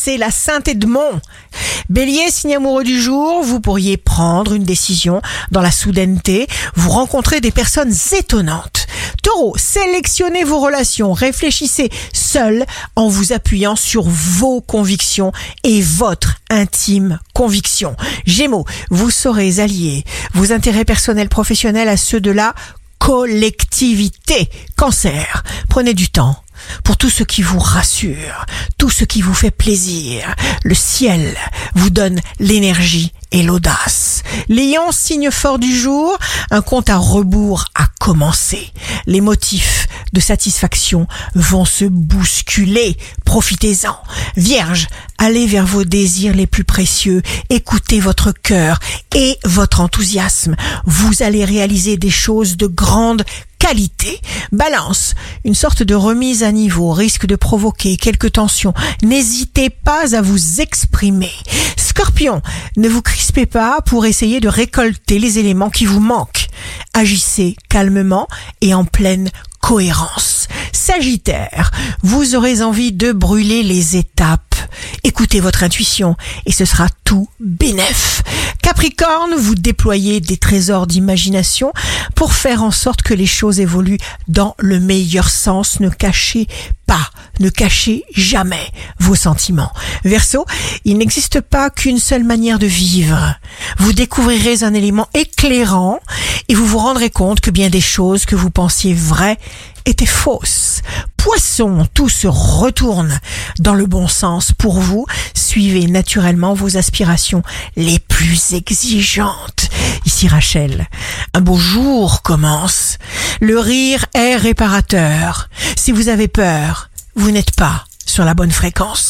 c'est la Sainte Edmond. Bélier, signe amoureux du jour, vous pourriez prendre une décision dans la soudaineté, vous rencontrez des personnes étonnantes. Taureau, sélectionnez vos relations, réfléchissez seul en vous appuyant sur vos convictions et votre intime conviction. Gémeaux, vous saurez allier vos intérêts personnels professionnels à ceux de la collectivité. Cancer, prenez du temps pour tout ce qui vous rassure, tout ce qui vous fait plaisir. Le ciel vous donne l'énergie et l'audace. Lion, signe fort du jour, un compte à rebours a commencé. Les motifs de satisfaction vont se bousculer. Profitez-en. Vierge, allez vers vos désirs les plus précieux. Écoutez votre cœur et votre enthousiasme. Vous allez réaliser des choses de grande qualité. Balance, une sorte de remise à niveau risque de provoquer quelques tensions. N'hésitez pas à vous exprimer. Scorpion, ne vous crispez pas pour essayer de récolter les éléments qui vous manquent. Agissez calmement et en pleine cohérence. Sagittaire, vous aurez envie de brûler les étapes. Écoutez votre intuition et ce sera tout bénef. Capricorne, vous déployez des trésors d'imagination pour faire en sorte que les choses évoluent dans le meilleur sens. Ne cachez pas, ne cachez jamais vos sentiments. Verseau, il n'existe pas qu'une seule manière de vivre. Vous découvrirez un élément éclairant et vous vous rendrez compte que bien des choses que vous pensiez vraies étaient fausses. Poisson, tout se retourne dans le bon sens pour vous. Suivez naturellement vos aspirations les plus exigeantes. Ici Rachel, un beau jour commence. Le rire est réparateur. Si vous avez peur, vous n'êtes pas sur la bonne fréquence.